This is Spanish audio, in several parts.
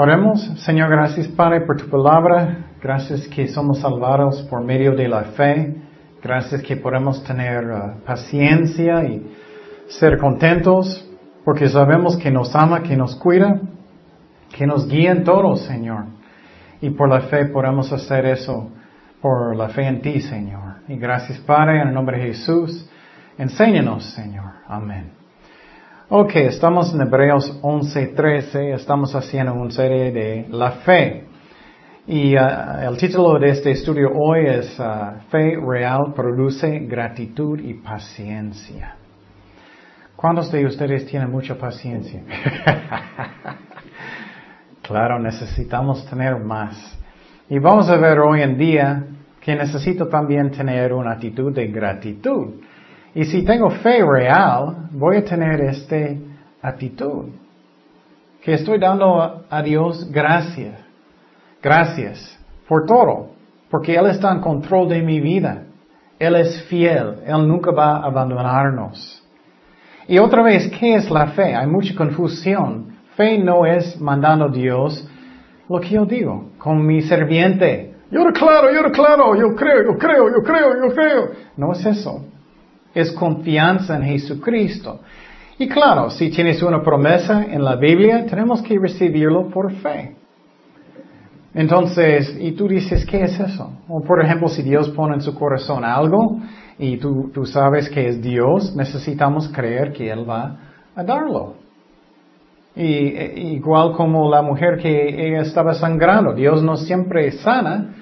Oremos, Señor, gracias Padre por tu palabra. Gracias que somos salvados por medio de la fe. Gracias que podemos tener uh, paciencia y ser contentos porque sabemos que nos ama, que nos cuida, que nos guía en todo, Señor. Y por la fe podemos hacer eso, por la fe en ti, Señor. Y gracias Padre, en el nombre de Jesús. Enséñanos, Señor. Amén. Ok, estamos en Hebreos 11:13, estamos haciendo una serie de la fe. Y uh, el título de este estudio hoy es uh, Fe real produce gratitud y paciencia. ¿Cuántos de ustedes tienen mucha paciencia? claro, necesitamos tener más. Y vamos a ver hoy en día que necesito también tener una actitud de gratitud. Y si tengo fe real, voy a tener esta actitud. Que estoy dando a Dios gracias. Gracias por todo. Porque Él está en control de mi vida. Él es fiel. Él nunca va a abandonarnos. Y otra vez, ¿qué es la fe? Hay mucha confusión. Fe no es mandando a Dios lo que yo digo, con mi serviente. Yo claro, yo claro, yo creo, yo creo, yo creo, yo creo. No es eso es confianza en Jesucristo. Y claro, si tienes una promesa en la Biblia, tenemos que recibirlo por fe. Entonces, y tú dices, ¿qué es eso? O por ejemplo, si Dios pone en su corazón algo y tú, tú sabes que es Dios, necesitamos creer que Él va a darlo. Y, igual como la mujer que estaba sangrando, Dios no siempre sana,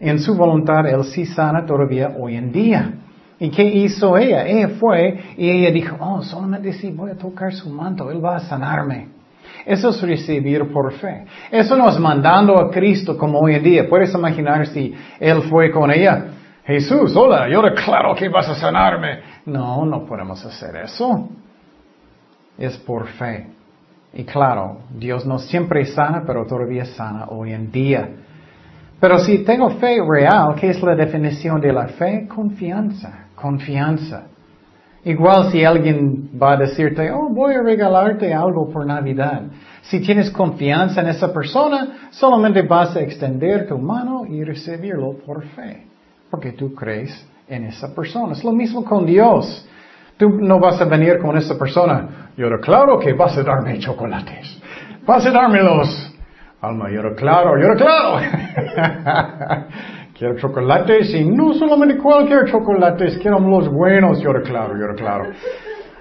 en su voluntad Él sí sana todavía hoy en día. ¿Y qué hizo ella? Ella fue y ella dijo, oh, solamente si voy a tocar su manto, Él va a sanarme. Eso es recibir por fe. Eso no es mandando a Cristo como hoy en día. Puedes imaginar si Él fue con ella. Jesús, hola, yo declaro que vas a sanarme. No, no podemos hacer eso. Es por fe. Y claro, Dios no siempre sana, pero todavía sana hoy en día. Pero si tengo fe real, ¿qué es la definición de la fe? Confianza confianza. Igual si alguien va a decirte, oh, voy a regalarte algo por Navidad. Si tienes confianza en esa persona, solamente vas a extender tu mano y recibirlo por fe, porque tú crees en esa persona. Es lo mismo con Dios. Tú no vas a venir con esa persona, yo claro que vas a darme chocolates, vas a dármelos. Alma, yo claro, yo claro. Quiero chocolates y no solamente cualquier chocolates, quiero los buenos, yo claro, yo claro.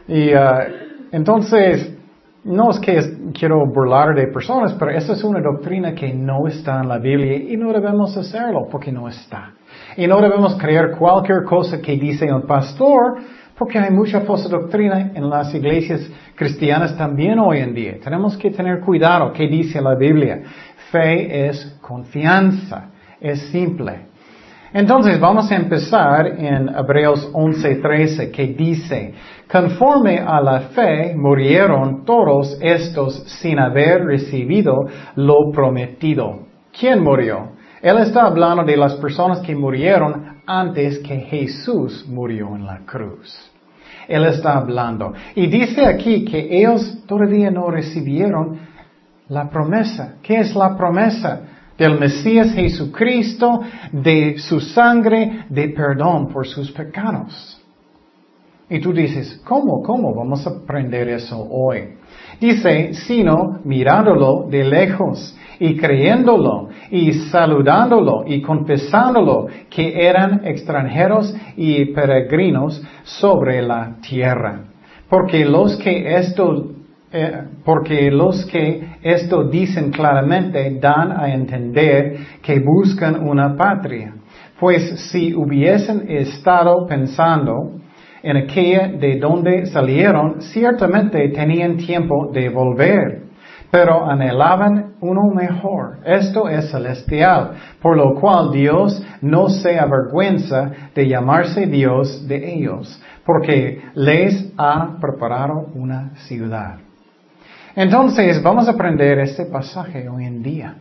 Y uh, entonces, no es que quiero burlar de personas, pero esa es una doctrina que no está en la Biblia y no debemos hacerlo porque no está. Y no debemos creer cualquier cosa que dice el pastor porque hay mucha falsa doctrina en las iglesias cristianas también hoy en día. Tenemos que tener cuidado qué dice la Biblia. Fe es confianza, es simple. Entonces vamos a empezar en Hebreos 11:13 que dice, conforme a la fe murieron todos estos sin haber recibido lo prometido. ¿Quién murió? Él está hablando de las personas que murieron antes que Jesús murió en la cruz. Él está hablando. Y dice aquí que ellos todavía no recibieron la promesa. ¿Qué es la promesa? del Mesías Jesucristo, de su sangre, de perdón por sus pecados. Y tú dices, ¿cómo? ¿Cómo vamos a aprender eso hoy? Dice, sino mirándolo de lejos y creyéndolo y saludándolo y confesándolo que eran extranjeros y peregrinos sobre la tierra. Porque los que esto eh, porque los que esto dicen claramente dan a entender que buscan una patria. Pues si hubiesen estado pensando en aquella de donde salieron, ciertamente tenían tiempo de volver, pero anhelaban uno mejor. Esto es celestial, por lo cual Dios no se avergüenza de llamarse Dios de ellos, porque les ha preparado una ciudad. Entonces, vamos a aprender este pasaje hoy en día.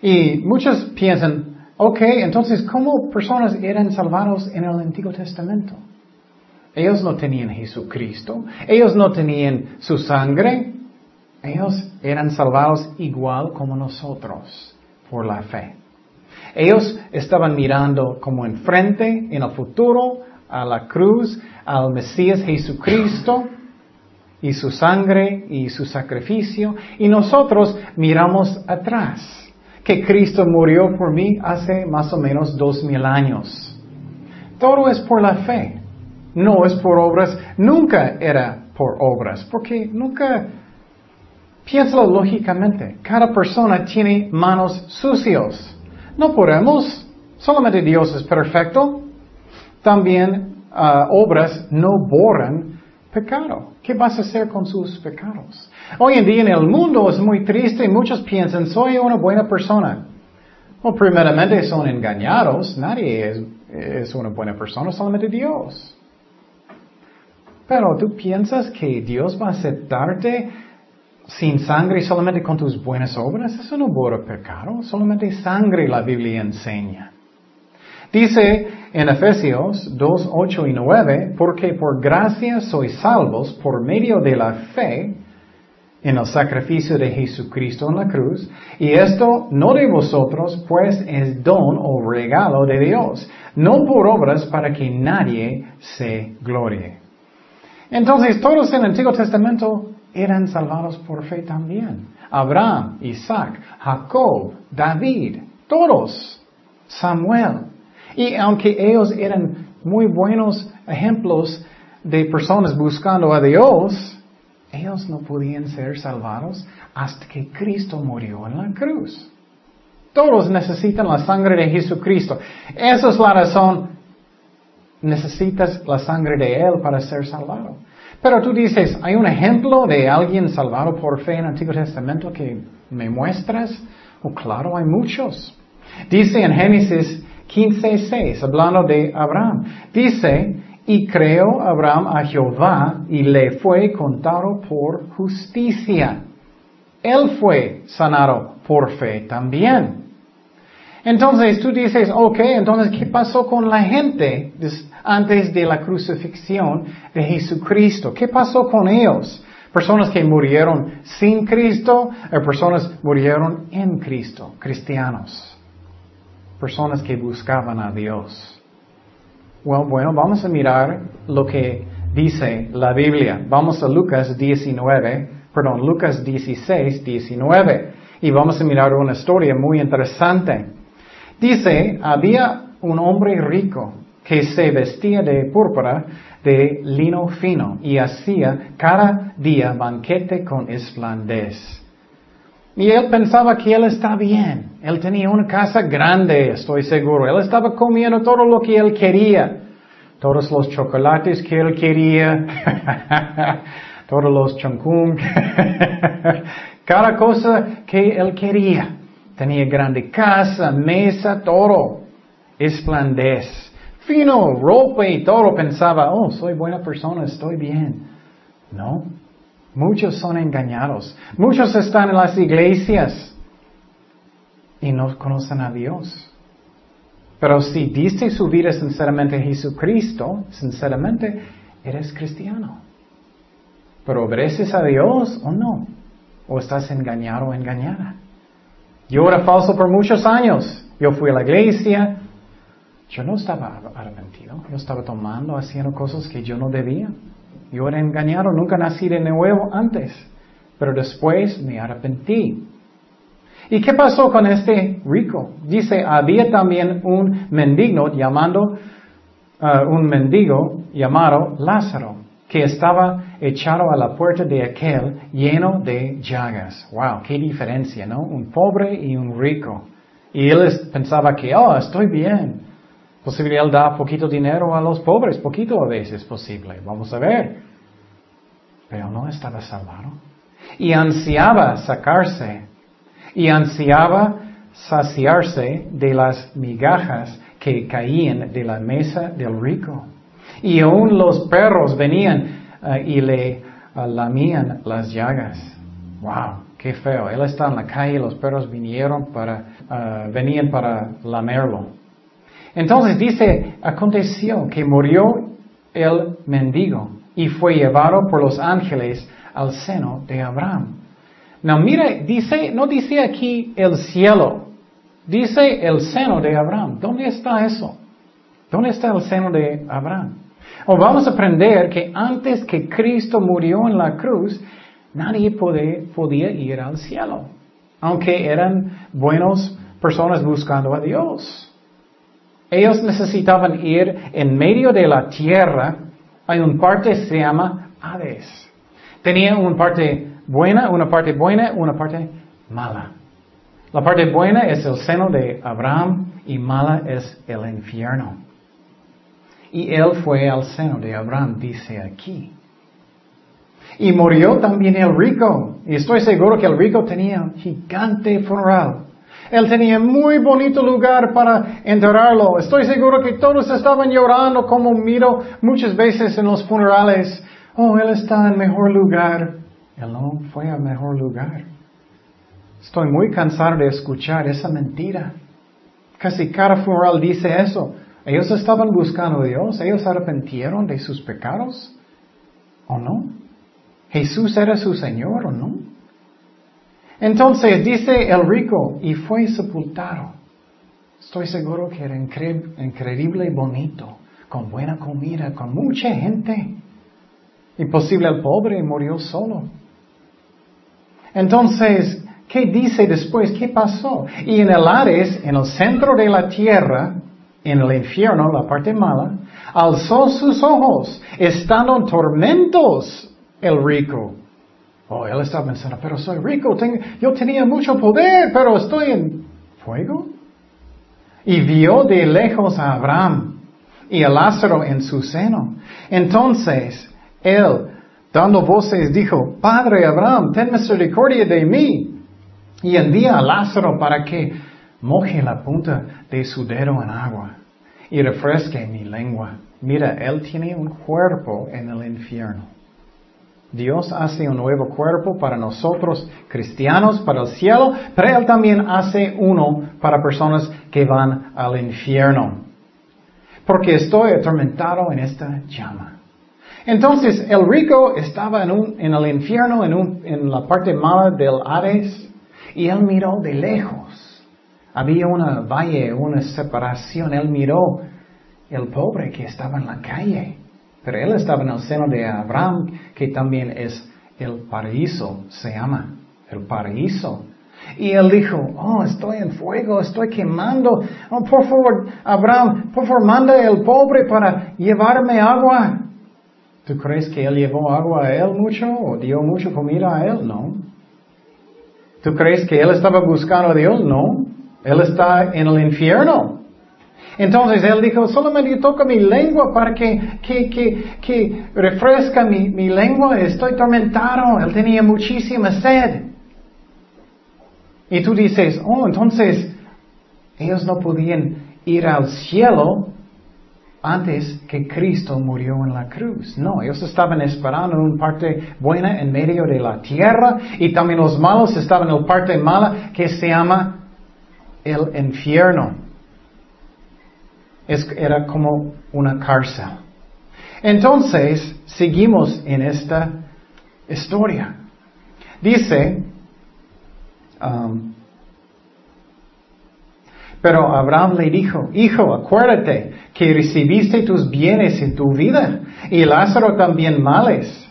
Y muchos piensan, ok, entonces, ¿cómo personas eran salvados en el Antiguo Testamento? Ellos no tenían Jesucristo, ellos no tenían su sangre, ellos eran salvados igual como nosotros por la fe. Ellos estaban mirando como enfrente, en el futuro, a la cruz, al Mesías Jesucristo y su sangre y su sacrificio. Y nosotros miramos atrás, que Cristo murió por mí hace más o menos dos mil años. Todo es por la fe, no es por obras, nunca era por obras, porque nunca Piénsalo lógicamente. Cada persona tiene manos sucios. No podemos. Solamente Dios es perfecto. También ah, obras no borran pecado. ¿Qué vas a hacer con sus pecados? Hoy en día en el mundo es muy triste y muchos piensan, soy una buena persona. Well, primeramente son engañados. Nadie es, es una buena persona, solamente Dios. Pero tú piensas que Dios va a aceptarte sin sangre solamente con tus buenas obras, eso no borra pecado, solamente sangre la Biblia enseña. Dice en Efesios 2, 8 y 9, porque por gracia sois salvos por medio de la fe en el sacrificio de Jesucristo en la cruz, y esto no de vosotros, pues es don o regalo de Dios, no por obras para que nadie se glorie. Entonces, todos en el Antiguo Testamento eran salvados por fe también. Abraham, Isaac, Jacob, David, todos, Samuel. Y aunque ellos eran muy buenos ejemplos de personas buscando a Dios, ellos no podían ser salvados hasta que Cristo murió en la cruz. Todos necesitan la sangre de Jesucristo. Esa es la razón. Necesitas la sangre de Él para ser salvado. Pero tú dices, ¿hay un ejemplo de alguien salvado por fe en el Antiguo Testamento que me muestras? Oh, claro, hay muchos. Dice en Génesis 15:6, hablando de Abraham, dice, y creó Abraham a Jehová y le fue contado por justicia. Él fue sanado por fe también. Entonces tú dices, ok, entonces ¿qué pasó con la gente antes de la crucifixión de Jesucristo? ¿Qué pasó con ellos? Personas que murieron sin Cristo o personas murieron en Cristo, cristianos. Personas que buscaban a Dios. Well, bueno, vamos a mirar lo que dice la Biblia. Vamos a Lucas 19, perdón, Lucas 16, 19. Y vamos a mirar una historia muy interesante. Dice, había un hombre rico que se vestía de púrpura de lino fino y hacía cada día banquete con esplendez. Y él pensaba que él estaba bien. Él tenía una casa grande, estoy seguro. Él estaba comiendo todo lo que él quería. Todos los chocolates que él quería. todos los chancung. Cada cosa que él quería. Tenía grande casa, mesa, todo. Esplandez. Fino, ropa y todo. Pensaba, oh, soy buena persona, estoy bien. No. Muchos son engañados. Muchos están en las iglesias y no conocen a Dios. Pero si diste su vida sinceramente a Jesucristo, sinceramente, eres cristiano. Pero obedeces a Dios o no. O estás engañado o engañada. Yo era falso por muchos años. Yo fui a la iglesia. Yo no estaba arrepentido. Yo estaba tomando, haciendo cosas que yo no debía. Yo era engañado. Nunca nací de nuevo antes. Pero después me arrepentí. ¿Y qué pasó con este rico? Dice, había también un mendigo llamando, uh, un mendigo llamado Lázaro que estaba echado a la puerta de aquel lleno de llagas. Wow, qué diferencia, ¿no? Un pobre y un rico. Y él pensaba que, oh, estoy bien. Posible él da poquito dinero a los pobres, poquito a veces posible. Vamos a ver. Pero no estaba salvado. Y ansiaba sacarse. Y ansiaba saciarse de las migajas que caían de la mesa del rico. Y aún los perros venían eh, y le eh, lamían las llagas. Wow, qué feo. Él está en la calle, los perros vinieron para, eh, venían para lamerlo. Entonces dice, aconteció que murió el mendigo y fue llevado por los ángeles al seno de Abraham. No, mire, dice, no dice aquí el cielo, dice el seno de Abraham. ¿Dónde está eso? ¿Dónde está el seno de Abraham? O vamos a aprender que antes que Cristo murió en la cruz, nadie podía ir al cielo, aunque eran buenas personas buscando a Dios. Ellos necesitaban ir en medio de la tierra. Hay una parte que se llama Hades. Tenía una parte buena, una parte buena, una parte mala. La parte buena es el seno de Abraham y mala es el infierno. Y él fue al seno de Abraham, dice aquí. Y murió también el rico. Y estoy seguro que el rico tenía un gigante funeral. Él tenía muy bonito lugar para enterrarlo. Estoy seguro que todos estaban llorando como miro muchas veces en los funerales. Oh, él está en mejor lugar. Él no fue al mejor lugar. Estoy muy cansado de escuchar esa mentira. Casi cada funeral dice eso. Ellos estaban buscando a Dios. Ellos arrepentieron de sus pecados. ¿O no? Jesús era su Señor o no. Entonces dice el rico, y fue sepultado. Estoy seguro que era increíble y bonito, con buena comida, con mucha gente. Imposible el pobre murió solo. Entonces, ¿qué dice después? ¿Qué pasó? Y en el Ares, en el centro de la tierra, en el infierno, la parte mala, alzó sus ojos, estando en tormentos el rico. Oh, él estaba pensando, pero soy rico, yo tenía mucho poder, pero estoy en fuego. Y vio de lejos a Abraham y a Lázaro en su seno. Entonces, él, dando voces, dijo, Padre Abraham, ten misericordia de mí. Y envía a Lázaro para que moje la punta de su dedo en agua y refresque mi lengua. Mira, él tiene un cuerpo en el infierno. Dios hace un nuevo cuerpo para nosotros cristianos, para el cielo, pero Él también hace uno para personas que van al infierno. Porque estoy atormentado en esta llama. Entonces el rico estaba en, un, en el infierno, en, un, en la parte mala del Hades, y él miró de lejos. Había una valle, una separación. Él miró el pobre que estaba en la calle. Pero él estaba en el seno de Abraham, que también es el paraíso, se llama el paraíso. Y él dijo, oh, estoy en fuego, estoy quemando. Oh, por favor, Abraham, por favor, manda el pobre para llevarme agua. ¿Tú crees que él llevó agua a él mucho o dio mucha comida a él? No. ¿Tú crees que él estaba buscando a Dios? No. Él está en el infierno. Entonces él dijo, solamente toca mi lengua para que, que, que, que refresca mi, mi lengua, estoy tormentado, él tenía muchísima sed. Y tú dices, oh, entonces ellos no podían ir al cielo antes que Cristo murió en la cruz. No, ellos estaban esperando una parte buena en medio de la tierra y también los malos estaban en la parte mala que se llama el infierno era como una cárcel. Entonces, seguimos en esta historia. Dice, um, pero Abraham le dijo, hijo, acuérdate que recibiste tus bienes en tu vida y Lázaro también males.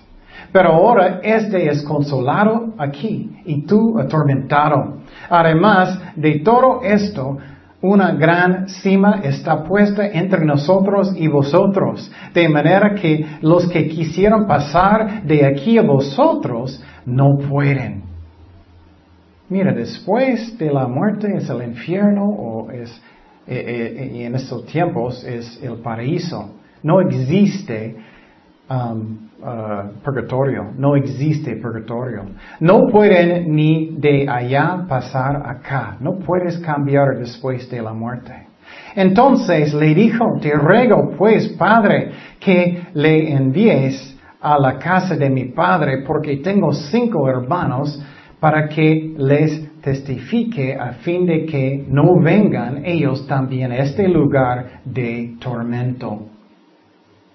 Pero ahora este es consolado aquí y tú atormentado. Además de todo esto, una gran cima está puesta entre nosotros y vosotros, de manera que los que quisieron pasar de aquí a vosotros no pueden. Mira, después de la muerte es el infierno o es, eh, eh, y en estos tiempos es el paraíso. No existe um, uh, purgatorio, no existe purgatorio. No pueden ni de allá pasar acá, no puedes cambiar después de la muerte. Entonces le dijo, te ruego pues, Padre, que le envíes a la casa de mi Padre, porque tengo cinco hermanos, para que les testifique a fin de que no vengan ellos también a este lugar de tormento.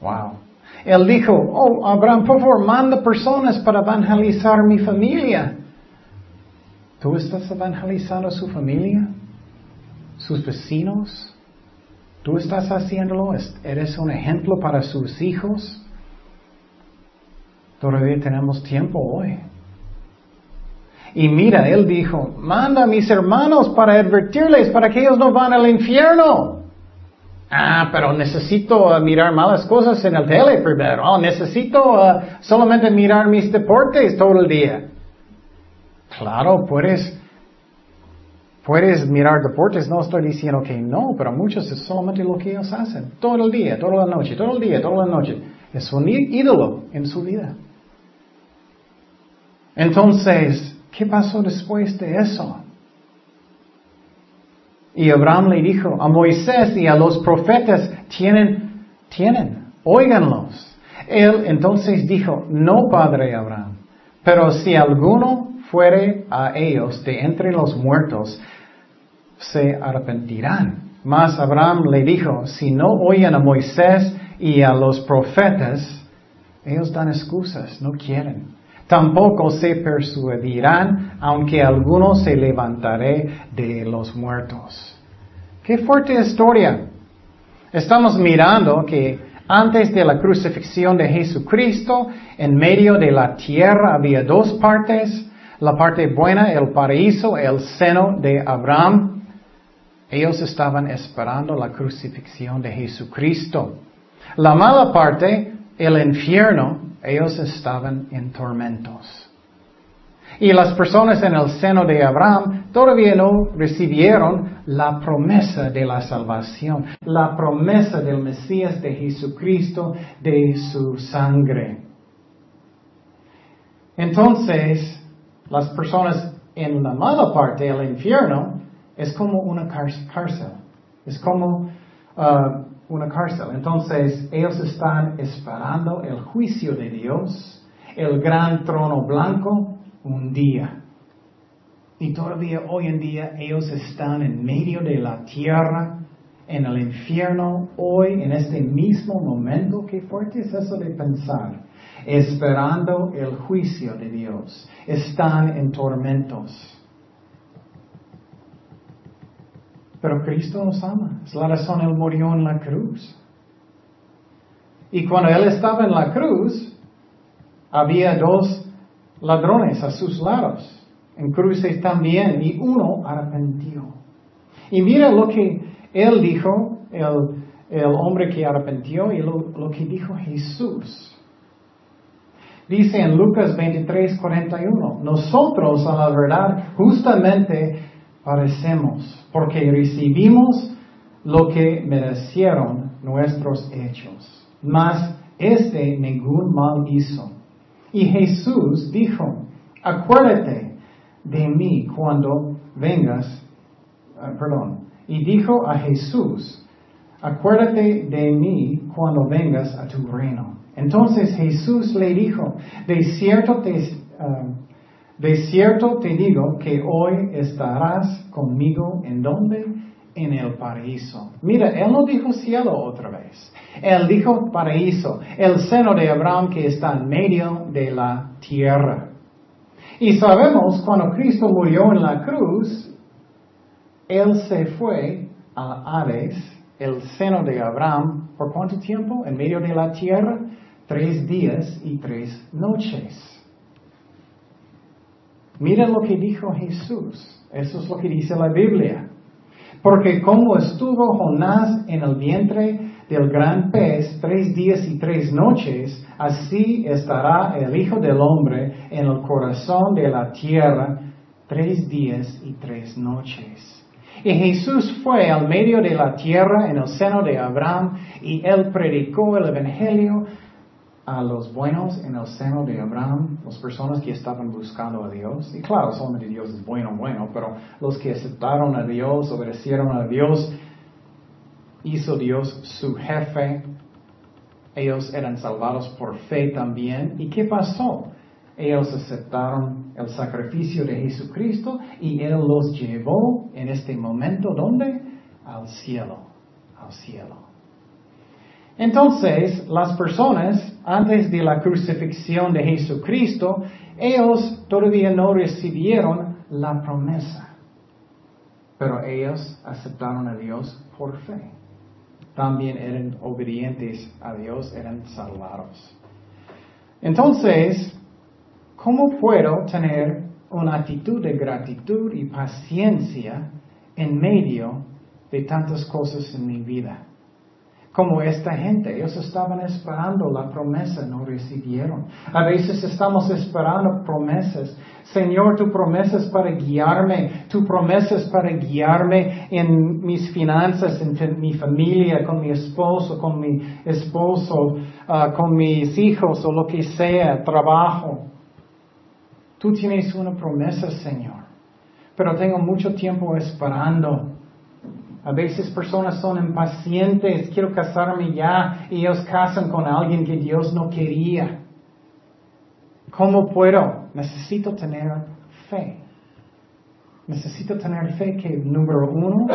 Wow. Él dijo, oh, Abraham, por favor, manda personas para evangelizar mi familia. ¿Tú estás evangelizando a su familia? ¿Sus vecinos? ¿Tú estás haciéndolo? ¿Eres un ejemplo para sus hijos? Todavía tenemos tiempo hoy. Y mira, él dijo, manda a mis hermanos para advertirles para que ellos no van al infierno. Ah, pero necesito uh, mirar malas cosas en el tele primero. Oh, necesito uh, solamente mirar mis deportes todo el día. Claro, puedes, puedes mirar deportes, no estoy diciendo que no, pero muchos es solamente lo que ellos hacen. Todo el día, toda la noche, todo el día, toda la noche. Es un ídolo en su vida. Entonces, ¿qué pasó después de eso? Y Abraham le dijo a Moisés y a los profetas, tienen, tienen, óiganlos. Él entonces dijo, no, padre Abraham, pero si alguno fuere a ellos de entre los muertos, se arrepentirán. Mas Abraham le dijo, si no oyen a Moisés y a los profetas, ellos dan excusas, no quieren. Tampoco se persuadirán, aunque alguno se levantaré de los muertos. Qué fuerte historia. Estamos mirando que antes de la crucifixión de Jesucristo, en medio de la tierra había dos partes, la parte buena, el paraíso, el seno de Abraham. Ellos estaban esperando la crucifixión de Jesucristo. La mala parte, el infierno, ellos estaban en tormentos. Y las personas en el seno de Abraham todavía no recibieron la promesa de la salvación, la promesa del Mesías de Jesucristo, de su sangre. Entonces, las personas en la mala parte del infierno es como una cárcel, es como uh, una cárcel. Entonces ellos están esperando el juicio de Dios, el gran trono blanco, un día. Y todavía hoy en día ellos están en medio de la tierra, en el infierno, hoy, en este mismo momento. Qué fuerte es eso de pensar esperando el juicio de Dios. Están en tormentos. Pero Cristo nos ama. Es la razón Él murió en la cruz. Y cuando Él estaba en la cruz, había dos ladrones a sus lados. En cruces también. Y uno arrepentió. Y mira lo que Él dijo, el, hombre que arrepentió, y lo que dijo Jesús. Dice en Lucas 23, 41, nosotros a la verdad justamente parecemos, porque recibimos lo que merecieron nuestros hechos. Mas este ningún mal hizo. Y Jesús dijo, acuérdate de mí cuando vengas, ah, perdón, y dijo a Jesús, acuérdate de mí cuando vengas a tu reino. Entonces Jesús le dijo, de cierto te, um, de cierto te digo que hoy estarás conmigo en donde? En el paraíso. Mira, Él no dijo cielo otra vez. Él dijo paraíso, el seno de Abraham que está en medio de la tierra. Y sabemos cuando Cristo murió en la cruz, Él se fue a Hades, el seno de Abraham, ¿por cuánto tiempo? En medio de la tierra tres días y tres noches. Mira lo que dijo Jesús. Eso es lo que dice la Biblia. Porque como estuvo Jonás en el vientre del gran pez tres días y tres noches, así estará el Hijo del Hombre en el corazón de la tierra tres días y tres noches. Y Jesús fue al medio de la tierra en el seno de Abraham y él predicó el Evangelio a los buenos en el seno de Abraham, las personas que estaban buscando a Dios, y claro, solamente Dios es bueno, bueno, pero los que aceptaron a Dios, obedecieron a Dios, hizo Dios su jefe, ellos eran salvados por fe también. ¿Y qué pasó? Ellos aceptaron el sacrificio de Jesucristo y Él los llevó en este momento, ¿dónde? Al cielo, al cielo. Entonces, las personas, antes de la crucifixión de Jesucristo, ellos todavía no recibieron la promesa. Pero ellos aceptaron a Dios por fe. También eran obedientes a Dios, eran salvados. Entonces, ¿cómo puedo tener una actitud de gratitud y paciencia en medio de tantas cosas en mi vida? Como esta gente. Ellos estaban esperando la promesa, no recibieron. A veces estamos esperando promesas. Señor, tu promesas para guiarme, tu promesas para guiarme en mis finanzas, en mi familia, con mi esposo, con mi esposo, ah, con mis hijos o lo que sea, trabajo. Tú tienes una promesa, Señor. Pero tengo mucho tiempo esperando. A veces personas son impacientes, quiero casarme ya, y ellos casan con alguien que Dios no quería. ¿Cómo puedo? Necesito tener fe. Necesito tener fe que, número uno,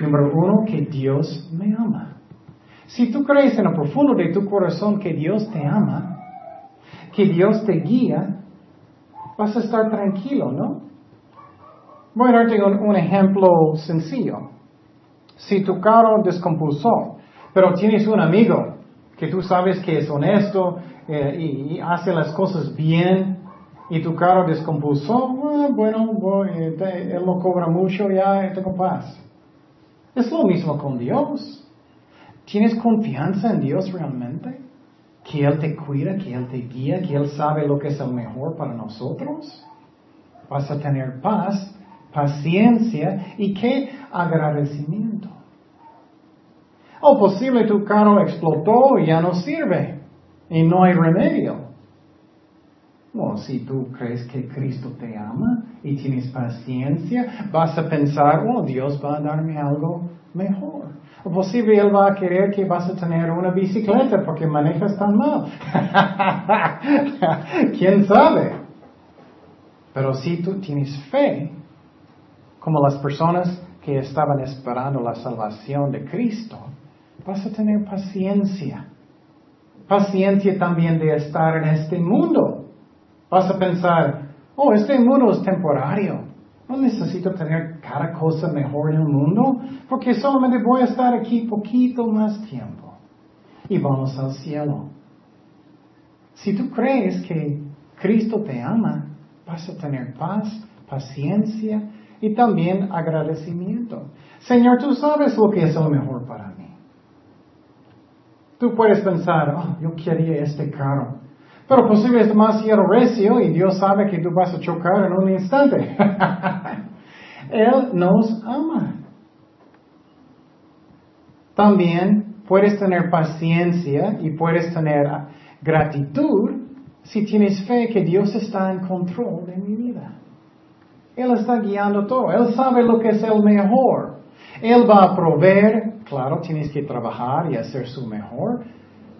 número uno, que Dios me ama. Si tú crees en lo profundo de tu corazón que Dios te ama, que Dios te guía, vas a estar tranquilo, ¿no? Voy a darte un ejemplo sencillo. Si tu carro descompulsó, pero tienes un amigo que tú sabes que es honesto eh, y, hace las cosas bien y tu carro descompulsó, bueno, eh, él no cobra mucho, ya tengo paz. Es lo mismo con Dios. ¿Tienes confianza en Dios realmente? Que Él te cuida, que Él te guía, que Él sabe lo que es el mejor para nosotros. Vas a tener paz paciencia y qué agradecimiento. O posible tu carro explotó y ya no sirve y no hay remedio. Bueno, si tú crees que Cristo te ama y tienes paciencia, vas a pensar, oh, Dios va a darme algo mejor. O posible Él va a querer que vas a tener una bicicleta porque manejas tan mal. ¿Quién sabe? Pero si tú tienes fe, como las personas que estaban esperando la salvación de Cristo, vas a tener paciencia. Paciencia también de estar en este mundo. Vas a pensar, oh, este mundo es temporario. No necesito tener cada cosa mejor en el mundo porque solamente voy a estar aquí poquito más tiempo. Y vamos al cielo. Si tú crees que Cristo te ama, vas a tener paz, paciencia y también agradecimiento. Señor, tú sabes lo que es lo mejor para mí. Tú puedes pensar, oh, yo quería este carro. Pero posible es demasiado recio y Dios sabe que tú vas a chocar en un instante. Él nos ama. También puedes tener paciencia y puedes tener gratitud si tienes fe que Dios está en control de mi vida. Él está guiando todo. Él sabe lo que es el mejor. Él va a proveer. Claro, tienes que trabajar y hacer su mejor,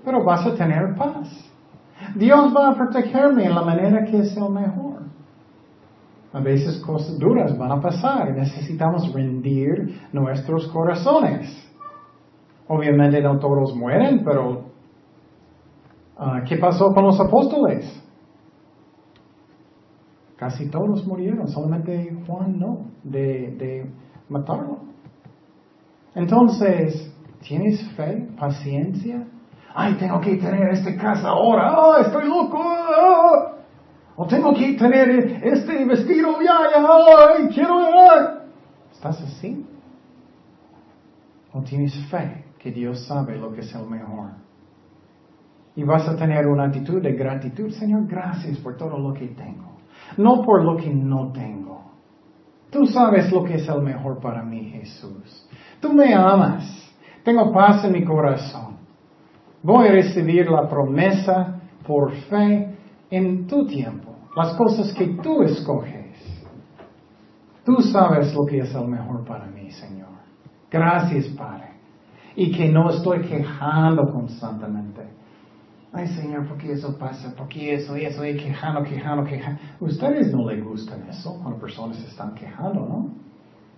pero vas a tener paz. Dios va a protegerme en la manera que es el mejor. A veces cosas duras van a pasar necesitamos rendir nuestros corazones. Obviamente no todos mueren, pero ah, ¿qué pasó con los apóstoles? Casi todos murieron, solamente Juan no, de, matarlo. Entonces, ¿tienes fe, paciencia? Ay, tengo que tener esta casa ahora, ¡ah, estoy loco! ¡ah! O tengo que tener este vestido ya, ya, ay, quiero... ¿Estás así? ¿O tienes fe que Dios sabe lo que es el mejor? Y vas a tener una actitud de gratitud, Señor, gracias por todo lo que tengo no por lo que no tengo. Tú sabes lo que es el mejor para mí, Jesús. Tú me amas. Tengo paz en mi corazón. Voy a recibir la promesa por fe en tu tiempo. Las cosas que tú escoges. Tú sabes lo que es el mejor para mí, Señor. Gracias, Padre. Y que no estoy quejando constantemente ay Señor, ¿por qué eso pasa? ¿Por qué eso, eso, y quejando, quejando, quejando? Ustedes no les gustan eso cuando personas están quejando, ¿no?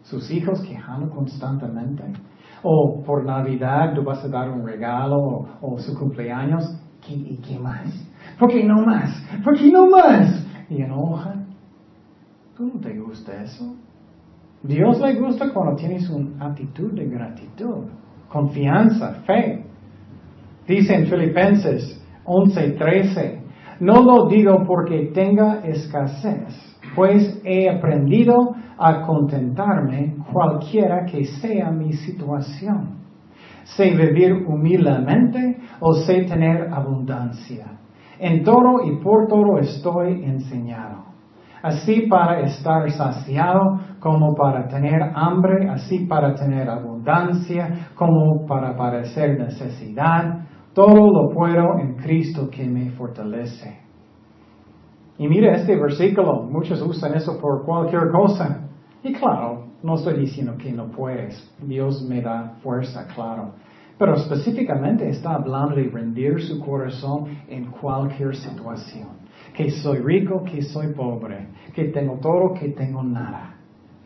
Sus hijos quejando constantemente. O por Navidad tú vas a dar un regalo o, su cumpleaños. ¿Y qué más? ¿Por qué no más? ¿Por qué no más? Y enojan. ¿Tú no te gusta eso? Dios le gusta cuando tienes una actitud de gratitud, confianza, fe. Dice en Filipenses 11:13, no lo digo porque tenga escasez, pues he aprendido a contentarme cualquiera que sea mi situación. Sé vivir humildemente o sé tener abundancia. En todo y por todo estoy enseñado. Así para estar saciado como para tener hambre, así para tener abundancia como para padecer necesidad. Todo lo puedo en Cristo que me fortalece. Y mira este versículo, muchos usan eso por cualquier cosa. Y claro, no estoy diciendo que no puedes, Dios me da fuerza, claro. Pero específicamente está hablando de rendir su corazón en cualquier situación. Que soy rico, que soy pobre, que tengo todo, que tengo nada.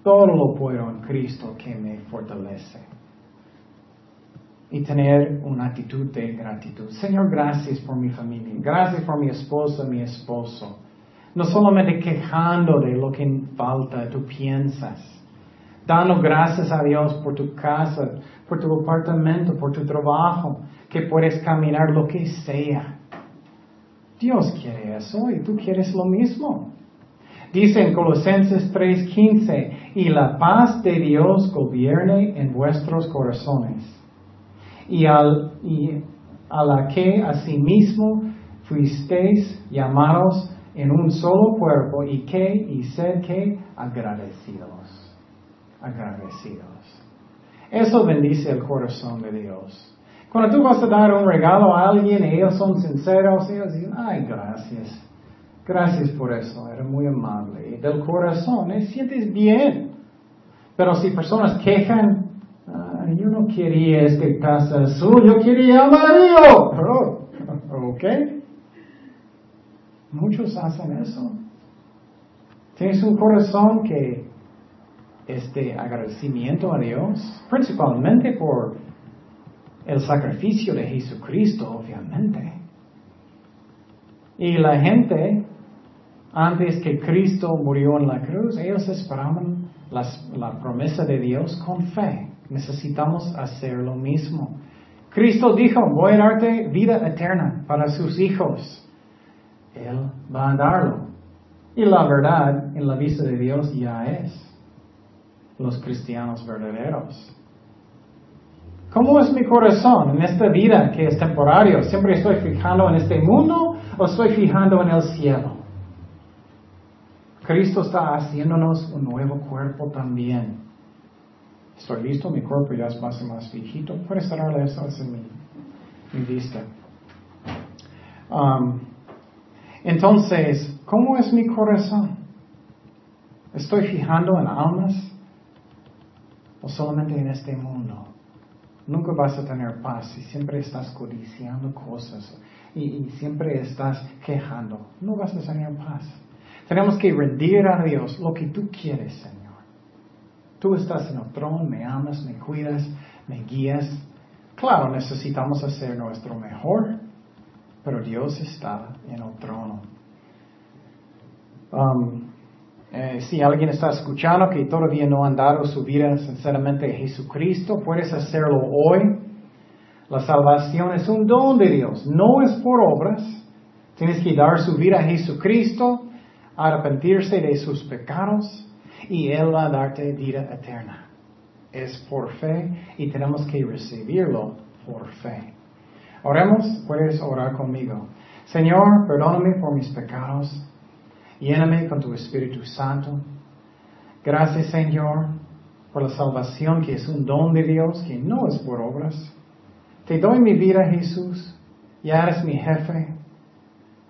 Todo lo puedo en Cristo que me fortalece. Y tener una actitud de gratitud. Señor, gracias por mi familia. Gracias por mi esposa, mi esposo. No solamente quejando de lo que falta, tú piensas. Dando gracias a Dios por tu casa, por tu apartamento, por tu trabajo, que puedes caminar lo que sea. Dios quiere eso y tú quieres lo mismo. Dice en Colosenses 3:15, y la paz de Dios gobierne en vuestros corazones, y, al, y a la que asimismo fuisteis llamados en un solo cuerpo y que, y ser que agradecidos, agradecidos. Eso bendice el corazón de Dios. Cuando tú vas a dar un regalo a alguien y ellos son sinceros, ellos dicen, ay, gracias. Gracias por eso, era muy amable. Y del corazón, ¿eh? sientes bien. Pero si personas quejan, yo no quería este taza azul, yo quería amarillo. ¿Ok? Muchos hacen eso. Tienes un corazón que este agradecimiento a Dios, principalmente por el sacrificio de Jesucristo, obviamente. Y la gente, antes que Cristo murió en la cruz, ellos esperaban la promesa de Dios con fe. Necesitamos hacer lo mismo. Cristo dijo, voy a darte vida eterna para sus hijos. Él va a darlo. Y la verdad, en la vista de Dios, ya es los cristianos verdaderos. ¿Cómo es mi corazón en esta vida que es temporario? ¿Siempre estoy fijando en este mundo o estoy fijando en el cielo? Cristo está haciéndonos un nuevo cuerpo también. Estoy listo, mi cuerpo ya es más y más viejito. Puedes cerrarle eso en mi, mi vista. Um, entonces, ¿cómo es mi corazón? ¿Estoy fijando en almas o solamente en este mundo? Nunca vas a tener paz si siempre estás codiciando cosas y, siempre estás quejando. No vas a tener paz. Tenemos que rendir a Dios lo que tú quieres, Señor. Tú estás en el trono, me amas, me cuidas, me guías. Claro, necesitamos hacer nuestro mejor, pero Dios está en el trono. Um, eh, si alguien está escuchando que todavía no han dado su vida sinceramente a Jesucristo, puedes hacerlo hoy. La salvación es un don de Dios, no es por obras. Tienes que dar su vida a Jesucristo, arrepentirse de sus pecados y Él va a darte vida eterna. Es por fe y tenemos que recibirlo por fe. Oremos, puedes orar conmigo. Señor, perdóname por mis pecados. Lléname con tu Espíritu Santo. Gracias, Señor, por la salvación que es un don de Dios, que no es por obras. Te doy mi vida, Jesús. Ya eres mi jefe.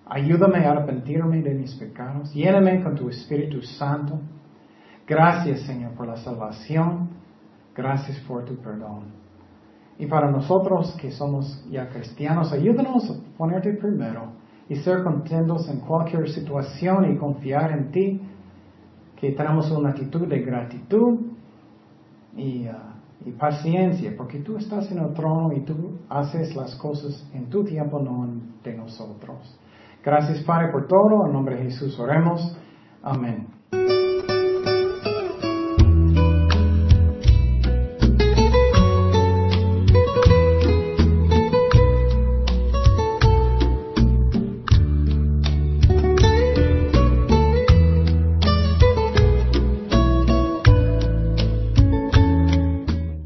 Ayúdame a arrepentirme de mis pecados. Lléname con tu Espíritu Santo. Gracias, Señor, por la salvación. Gracias por tu perdón. Y para nosotros que somos ya cristianos, ayúdanos a ponerte primero y ser contentos en cualquier situación y confiar en ti, que tenemos una actitud de gratitud y, uh, paciencia, porque tú estás en el trono y tú haces las cosas en tu tiempo, no de nosotros. Gracias Padre por todo, en nombre de Jesús oremos. Amén.